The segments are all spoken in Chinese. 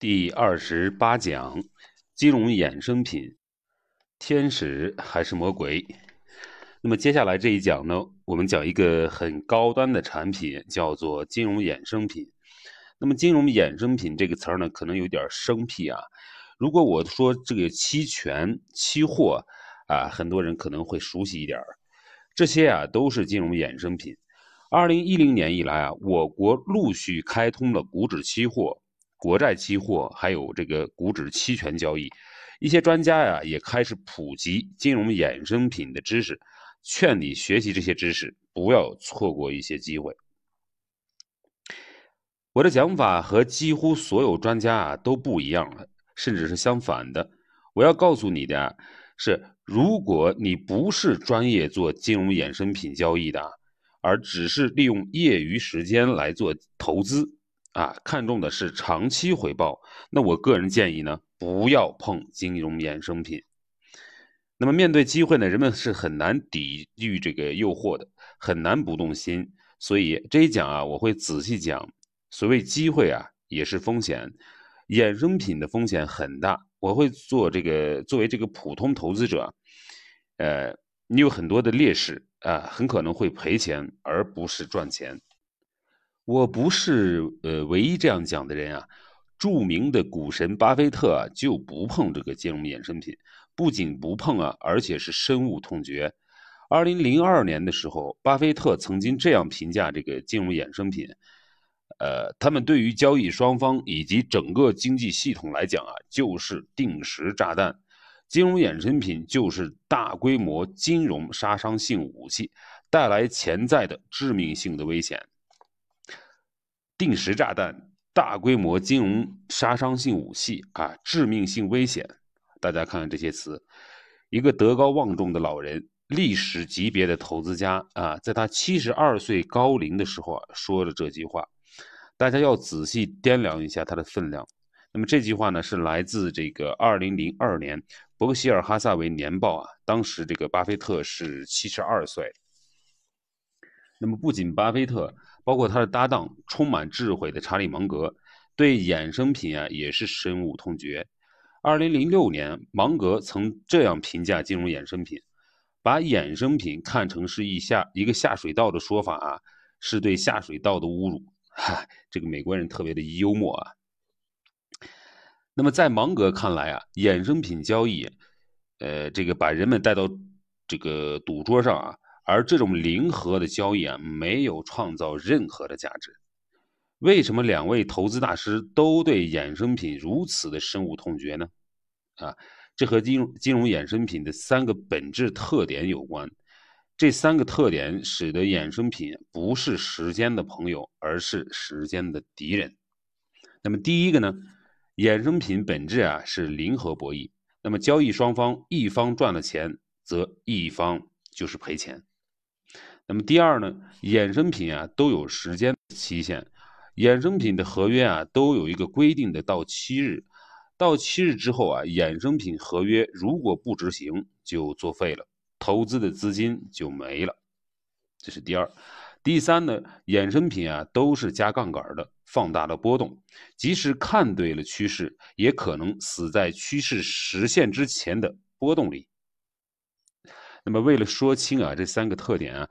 第二十八讲：金融衍生品，天使还是魔鬼？那么接下来这一讲呢，我们讲一个很高端的产品，叫做金融衍生品。那么金融衍生品这个词儿呢，可能有点生僻啊。如果我说这个期权、期货啊，很多人可能会熟悉一点儿。这些啊，都是金融衍生品。二零一零年以来啊，我国陆续开通了股指期货。国债期货还有这个股指期权交易，一些专家呀也开始普及金融衍生品的知识，劝你学习这些知识，不要错过一些机会。我的讲法和几乎所有专家啊都不一样了，甚至是相反的。我要告诉你的是，如果你不是专业做金融衍生品交易的，而只是利用业余时间来做投资。啊，看重的是长期回报。那我个人建议呢，不要碰金融衍生品。那么面对机会呢，人们是很难抵御这个诱惑的，很难不动心。所以这一讲啊，我会仔细讲。所谓机会啊，也是风险。衍生品的风险很大。我会做这个，作为这个普通投资者，呃，你有很多的劣势啊，很可能会赔钱，而不是赚钱。我不是呃唯一这样讲的人啊，著名的股神巴菲特啊就不碰这个金融衍生品，不仅不碰啊，而且是深恶痛绝。二零零二年的时候，巴菲特曾经这样评价这个金融衍生品，呃，他们对于交易双方以及整个经济系统来讲啊，就是定时炸弹。金融衍生品就是大规模金融杀伤性武器，带来潜在的致命性的危险。定时炸弹、大规模金融杀伤性武器啊，致命性危险。大家看看这些词，一个德高望重的老人，历史级别的投资家啊，在他七十二岁高龄的时候啊，说了这句话。大家要仔细掂量一下它的分量。那么这句话呢，是来自这个二零零二年伯克希尔哈萨维年报啊，当时这个巴菲特是七十二岁。那么不仅巴菲特。包括他的搭档，充满智慧的查理芒格，对衍生品啊也是深恶痛绝。二零零六年，芒格曾这样评价金融衍生品：把衍生品看成是一下一个下水道的说法啊，是对下水道的侮辱。哈，这个美国人特别的幽默啊。那么在芒格看来啊，衍生品交易，呃，这个把人们带到这个赌桌上啊。而这种零和的交易啊，没有创造任何的价值。为什么两位投资大师都对衍生品如此的深恶痛绝呢？啊，这和金融金融衍生品的三个本质特点有关。这三个特点使得衍生品不是时间的朋友，而是时间的敌人。那么第一个呢，衍生品本质啊是零和博弈。那么交易双方一方赚了钱，则一方就是赔钱。那么第二呢，衍生品啊都有时间期限，衍生品的合约啊都有一个规定的到期日，到期日之后啊，衍生品合约如果不执行就作废了，投资的资金就没了。这是第二。第三呢，衍生品啊都是加杠杆的，放大了波动，即使看对了趋势，也可能死在趋势实现之前的波动里。那么为了说清啊这三个特点啊。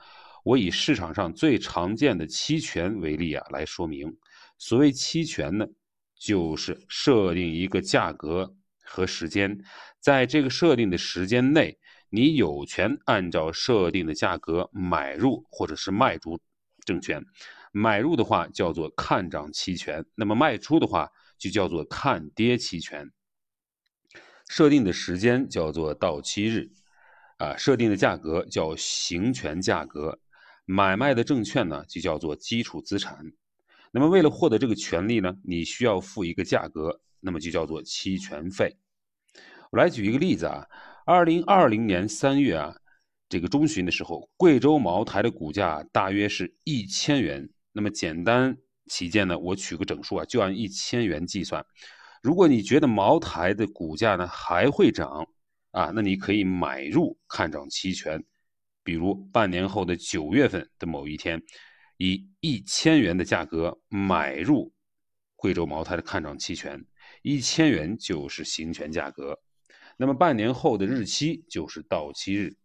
我以市场上最常见的期权为例啊，来说明。所谓期权呢，就是设定一个价格和时间，在这个设定的时间内，你有权按照设定的价格买入或者是卖出证券。买入的话叫做看涨期权，那么卖出的话就叫做看跌期权。设定的时间叫做到期日，啊，设定的价格叫行权价格。买卖的证券呢，就叫做基础资产。那么为了获得这个权利呢，你需要付一个价格，那么就叫做期权费。我来举一个例子啊，二零二零年三月啊，这个中旬的时候，贵州茅台的股价大约是一千元。那么简单起见呢，我取个整数啊，就按一千元计算。如果你觉得茅台的股价呢还会涨啊，那你可以买入看涨期权。比如半年后的九月份的某一天，以一千元的价格买入贵州茅台的看涨期权，一千元就是行权价格。那么半年后的日期就是到期日。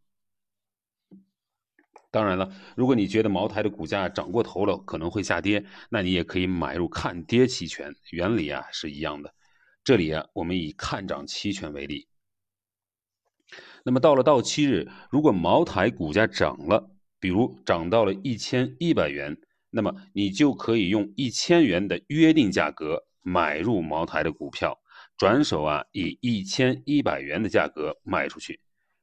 当然了，如果你觉得茅台的股价涨过头了，可能会下跌，那你也可以买入看跌期权，原理啊是一样的。这里啊，我们以看涨期权为例。那么到了到期日，如果茅台股价涨了，比如涨到了一千一百元，那么你就可以用一千元的约定价格买入茅台的股票。转手啊，以一千一百元的价格卖出去，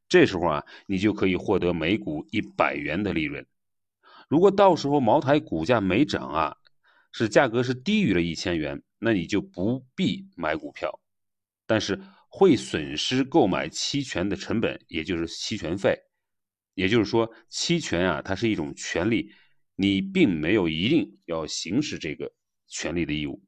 这时候啊，你就可以获得每股一百元的利润。如果到时候茅台股价没涨啊，是价格是低于了一千元，那你就不必买股票，但是会损失购买期权的成本，也就是期权费。也就是说，期权啊，它是一种权利，你并没有一定要行使这个权利的义务。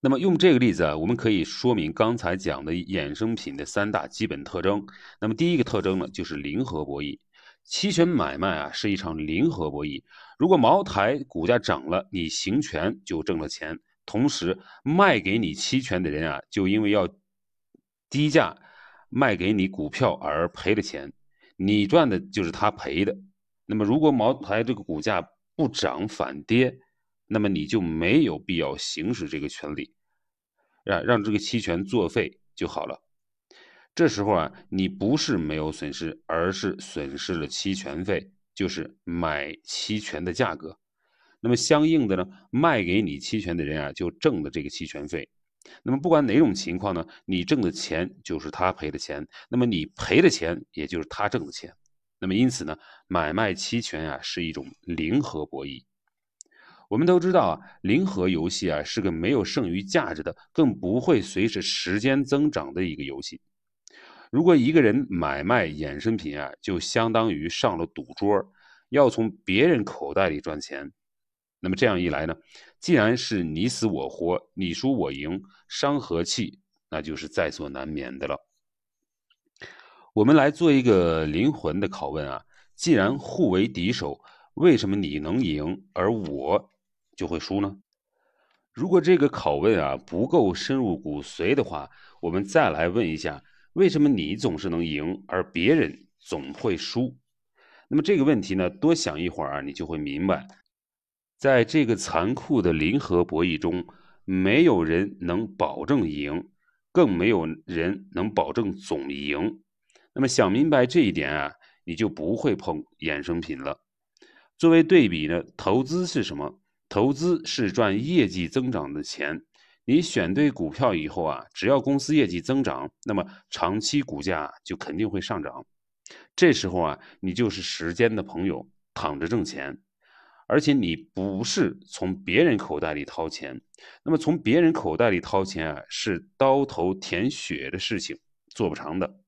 那么用这个例子啊，我们可以说明刚才讲的衍生品的三大基本特征。那么第一个特征呢，就是零和博弈。期权买卖啊，是一场零和博弈。如果茅台股价涨了，你行权就挣了钱；同时卖给你期权的人啊，就因为要低价卖给你股票而赔了钱，你赚的就是他赔的。那么如果茅台这个股价不涨反跌，那么你就没有必要行使这个权利，让让这个期权作废就好了。这时候啊，你不是没有损失，而是损失了期权费，就是买期权的价格。那么相应的呢，卖给你期权的人啊，就挣了这个期权费。那么不管哪种情况呢，你挣的钱就是他赔的钱，那么你赔的钱也就是他挣的钱。那么因此呢，买卖期权啊是一种零和博弈。我们都知道啊，零和游戏啊是个没有剩余价值的，更不会随着时间增长的一个游戏。如果一个人买卖衍生品啊，就相当于上了赌桌，要从别人口袋里赚钱。那么这样一来呢，既然是你死我活，你输我赢，伤和气，那就是在所难免的了。我们来做一个灵魂的拷问啊，既然互为敌手，为什么你能赢，而我？就会输呢。如果这个拷问啊不够深入骨髓的话，我们再来问一下：为什么你总是能赢，而别人总会输？那么这个问题呢，多想一会儿啊，你就会明白，在这个残酷的零和博弈中，没有人能保证赢，更没有人能保证总赢。那么想明白这一点啊，你就不会碰衍生品了。作为对比呢，投资是什么？投资是赚业绩增长的钱，你选对股票以后啊，只要公司业绩增长，那么长期股价就肯定会上涨。这时候啊，你就是时间的朋友，躺着挣钱，而且你不是从别人口袋里掏钱。那么从别人口袋里掏钱啊，是刀头舔血的事情，做不长的。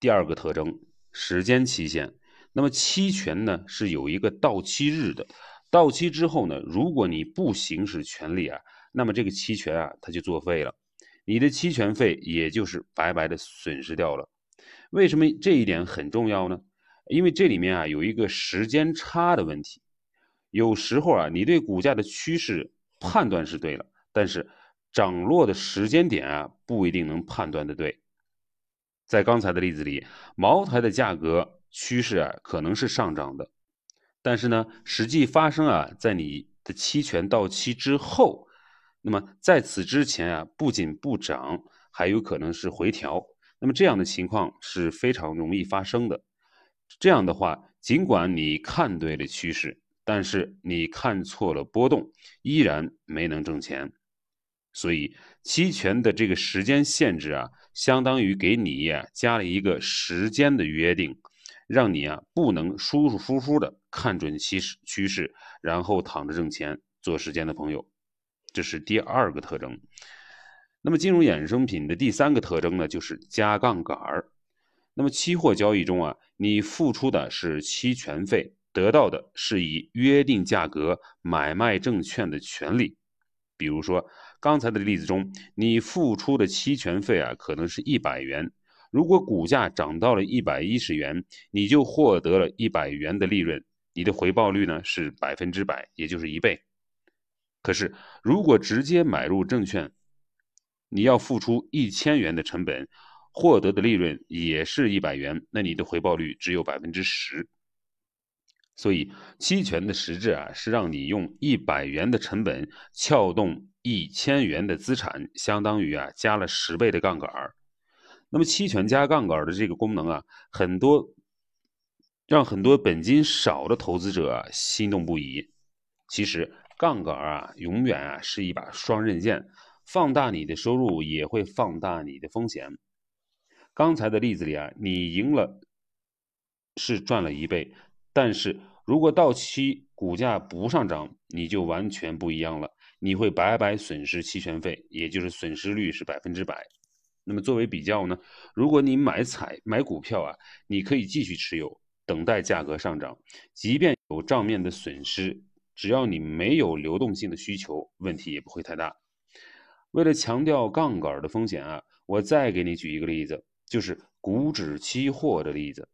第二个特征，时间期限。那么期权呢，是有一个到期日的。到期之后呢，如果你不行使权利啊，那么这个期权啊，它就作废了，你的期权费也就是白白的损失掉了。为什么这一点很重要呢？因为这里面啊有一个时间差的问题。有时候啊，你对股价的趋势判断是对了，但是涨落的时间点啊不一定能判断的对。在刚才的例子里，茅台的价格趋势啊可能是上涨的。但是呢，实际发生啊，在你的期权到期之后，那么在此之前啊，不仅不涨，还有可能是回调。那么这样的情况是非常容易发生的。这样的话，尽管你看对了趋势，但是你看错了波动，依然没能挣钱。所以，期权的这个时间限制啊，相当于给你呀加了一个时间的约定。让你啊不能舒舒服服的看准趋势趋势，然后躺着挣钱做时间的朋友，这是第二个特征。那么金融衍生品的第三个特征呢，就是加杠杆儿。那么期货交易中啊，你付出的是期权费，得到的是以约定价格买卖证券的权利。比如说刚才的例子中，你付出的期权费啊，可能是一百元。如果股价涨到了一百一十元，你就获得了一百元的利润，你的回报率呢是百分之百，也就是一倍。可是如果直接买入证券，你要付出一千元的成本，获得的利润也是一百元，那你的回报率只有百分之十。所以期权的实质啊，是让你用一百元的成本撬动一千元的资产，相当于啊加了十倍的杠杆儿。那么期权加杠杆的这个功能啊，很多让很多本金少的投资者啊心动不已。其实杠杆啊，永远啊是一把双刃剑。放大你的收入，也会放大你的风险。刚才的例子里啊，你赢了是赚了一倍，但是如果到期股价不上涨，你就完全不一样了，你会白白损失期权费，也就是损失率是百分之百。那么作为比较呢，如果你买彩买股票啊，你可以继续持有，等待价格上涨，即便有账面的损失，只要你没有流动性的需求，问题也不会太大。为了强调杠杆的风险啊，我再给你举一个例子，就是股指期货的例子。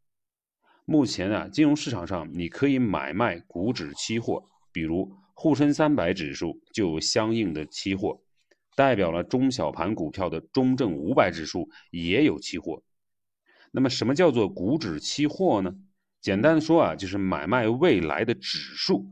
目前啊，金融市场上你可以买卖股指期货，比如沪深三百指数就有相应的期货，代表了中小盘股票的中证五百指数也有期货。那么什么叫做股指期货呢？简单的说啊，就是买卖未来的指数，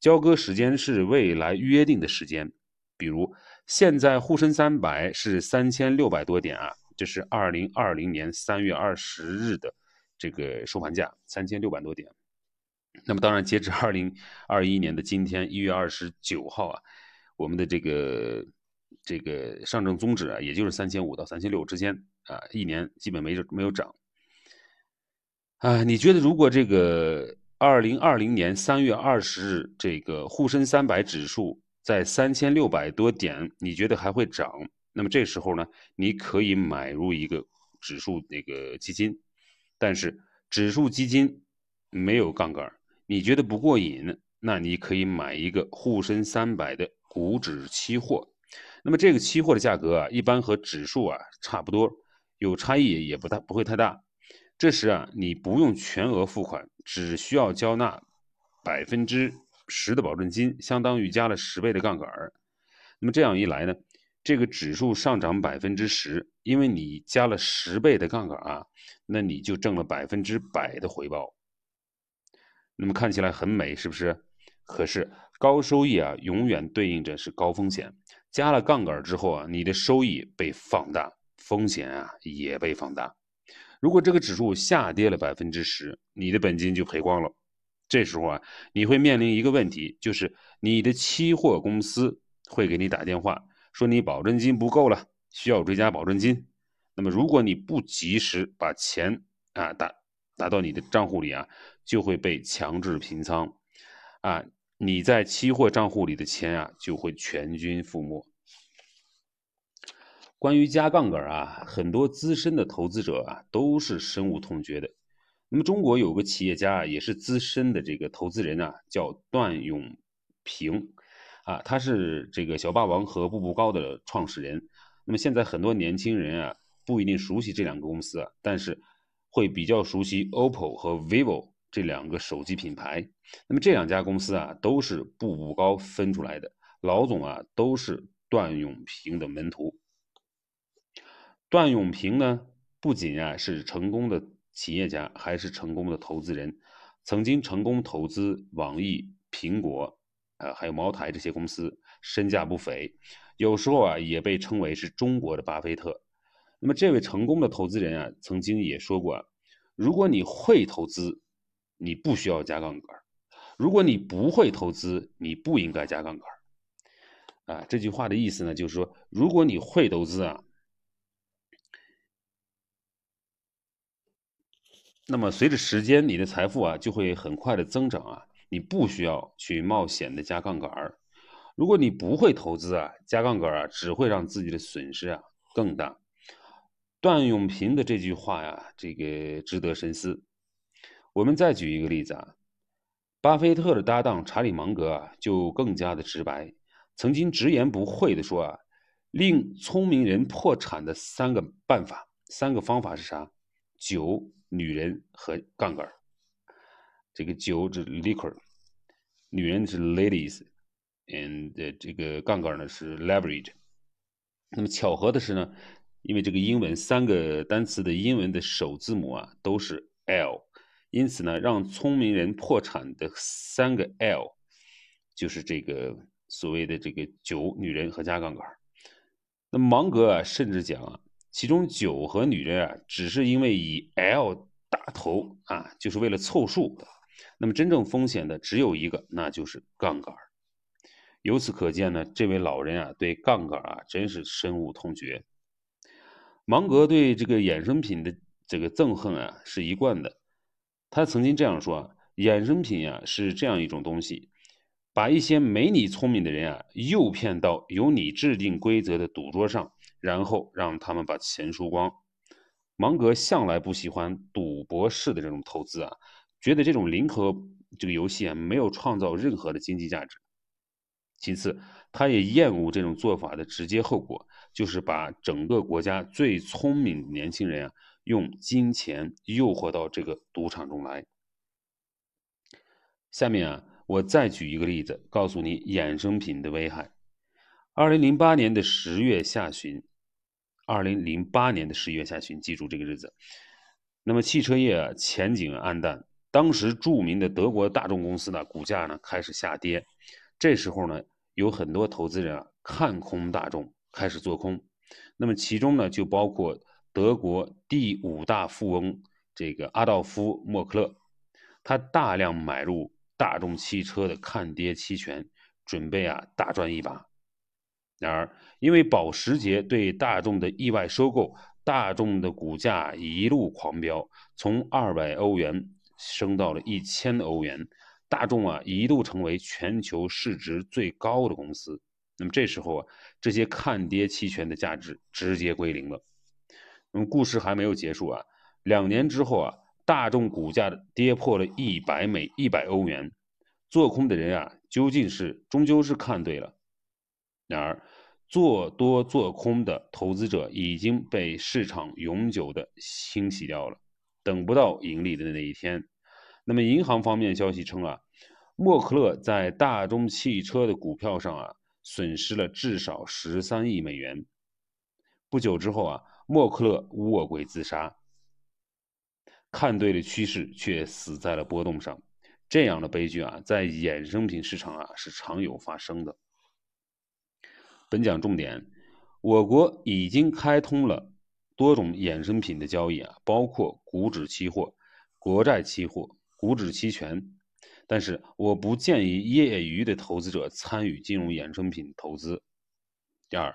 交割时间是未来约定的时间，比如。现在沪深三百是三千六百多点啊，这是二零二零年三月二十日的这个收盘价，三千六百多点。那么当然，截止二零二一年的今天一月二十九号啊，我们的这个这个上证综指啊，也就是三千五到三千六之间啊，一年基本没没有涨。啊，你觉得如果这个二零二零年三月二十日这个沪深三百指数？在三千六百多点，你觉得还会涨？那么这时候呢，你可以买入一个指数那个基金，但是指数基金没有杠杆，你觉得不过瘾？那你可以买一个沪深三百的股指期货。那么这个期货的价格啊，一般和指数啊差不多，有差异也不大，不会太大。这时啊，你不用全额付款，只需要交纳百分之。十的保证金相当于加了十倍的杠杆儿，那么这样一来呢，这个指数上涨百分之十，因为你加了十倍的杠杆啊，那你就挣了百分之百的回报。那么看起来很美，是不是？可是高收益啊，永远对应着是高风险。加了杠杆之后啊，你的收益被放大，风险啊也被放大。如果这个指数下跌了百分之十，你的本金就赔光了。这时候啊，你会面临一个问题，就是你的期货公司会给你打电话，说你保证金不够了，需要追加保证金。那么如果你不及时把钱啊打打到你的账户里啊，就会被强制平仓，啊，你在期货账户里的钱啊就会全军覆没。关于加杠杆啊，很多资深的投资者啊都是深恶痛绝的。那么中国有个企业家也是资深的这个投资人啊，叫段永平，啊，他是这个小霸王和步步高的创始人。那么现在很多年轻人啊，不一定熟悉这两个公司啊，但是会比较熟悉 OPPO 和 vivo 这两个手机品牌。那么这两家公司啊，都是步步高分出来的，老总啊都是段永平的门徒。段永平呢，不仅啊是成功的。企业家还是成功的投资人，曾经成功投资网易、苹果，啊，还有茅台这些公司，身价不菲。有时候啊，也被称为是中国的巴菲特。那么，这位成功的投资人啊，曾经也说过：如果你会投资，你不需要加杠杆；如果你不会投资，你不应该加杠杆。啊，这句话的意思呢，就是说，如果你会投资啊。那么随着时间，你的财富啊就会很快的增长啊，你不需要去冒险的加杠杆。如果你不会投资啊，加杠杆啊只会让自己的损失啊更大。段永平的这句话呀，这个值得深思。我们再举一个例子啊，巴菲特的搭档查理芒格啊就更加的直白，曾经直言不讳的说啊，令聪明人破产的三个办法，三个方法是啥？酒。女人和杠杆这个酒是 liquor，女人是 ladies，，and 这个杠杆呢是 leverage。那么巧合的是呢，因为这个英文三个单词的英文的首字母啊都是 L，因此呢，让聪明人破产的三个 L 就是这个所谓的这个酒、女人和加杠杆。那芒格啊，甚至讲啊，其中酒和女人啊，只是因为以 L 打头啊，就是为了凑数。那么真正风险的只有一个，那就是杠杆。由此可见呢，这位老人啊，对杠杆啊，真是深恶痛绝。芒格对这个衍生品的这个憎恨啊，是一贯的。他曾经这样说啊：衍生品啊，是这样一种东西。把一些没你聪明的人啊诱骗到由你制定规则的赌桌上，然后让他们把钱输光。芒格向来不喜欢赌博式的这种投资啊，觉得这种零和这个游戏啊没有创造任何的经济价值。其次，他也厌恶这种做法的直接后果，就是把整个国家最聪明的年轻人啊用金钱诱惑到这个赌场中来。下面啊。我再举一个例子，告诉你衍生品的危害。二零零八年的十月下旬，二零零八年的十月下旬，记住这个日子。那么汽车业啊前景暗淡，当时著名的德国大众公司呢股价呢开始下跌。这时候呢有很多投资人啊看空大众，开始做空。那么其中呢就包括德国第五大富翁这个阿道夫·默克勒，他大量买入。大众汽车的看跌期权，准备啊大赚一把。然而，因为保时捷对大众的意外收购，大众的股价一路狂飙，从二百欧元升到了一千欧元。大众啊一度成为全球市值最高的公司。那么这时候啊，这些看跌期权的价值直接归零了。那么故事还没有结束啊，两年之后啊。大众股价跌破了一百美一百欧元，做空的人啊，究竟是终究是看对了。然而，做多做空的投资者已经被市场永久的清洗掉了，等不到盈利的那一天。那么，银行方面消息称啊，默克勒在大众汽车的股票上啊，损失了至少十三亿美元。不久之后啊，默克勒卧轨自杀。看对了趋势，却死在了波动上，这样的悲剧啊，在衍生品市场啊是常有发生的。本讲重点，我国已经开通了多种衍生品的交易啊，包括股指期货、国债期货、股指期权，但是我不建议业余的投资者参与金融衍生品投资。第二，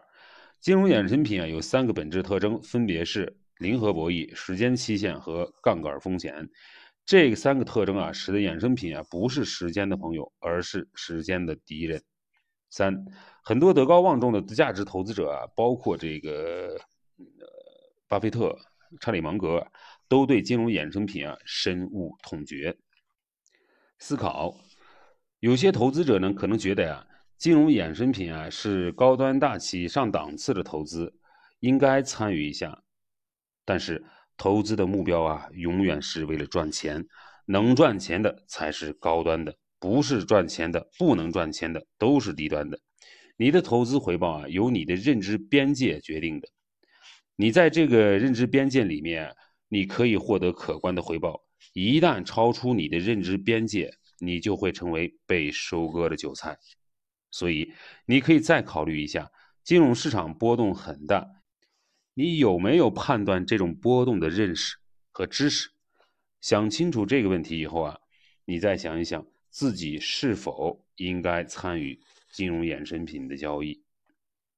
金融衍生品啊有三个本质特征，分别是。零和博弈、时间期限和杠杆风险，这三个特征啊，使得衍生品啊不是时间的朋友，而是时间的敌人。三，很多德高望重的价值投资者啊，包括这个呃巴菲特、查理芒格，都对金融衍生品啊深恶痛绝。思考，有些投资者呢可能觉得呀，金融衍生品啊是高端大气上档次的投资，应该参与一下。但是投资的目标啊，永远是为了赚钱，能赚钱的才是高端的，不是赚钱的、不能赚钱的都是低端的。你的投资回报啊，由你的认知边界决定的。你在这个认知边界里面，你可以获得可观的回报；一旦超出你的认知边界，你就会成为被收割的韭菜。所以，你可以再考虑一下，金融市场波动很大。你有没有判断这种波动的认识和知识？想清楚这个问题以后啊，你再想一想自己是否应该参与金融衍生品的交易。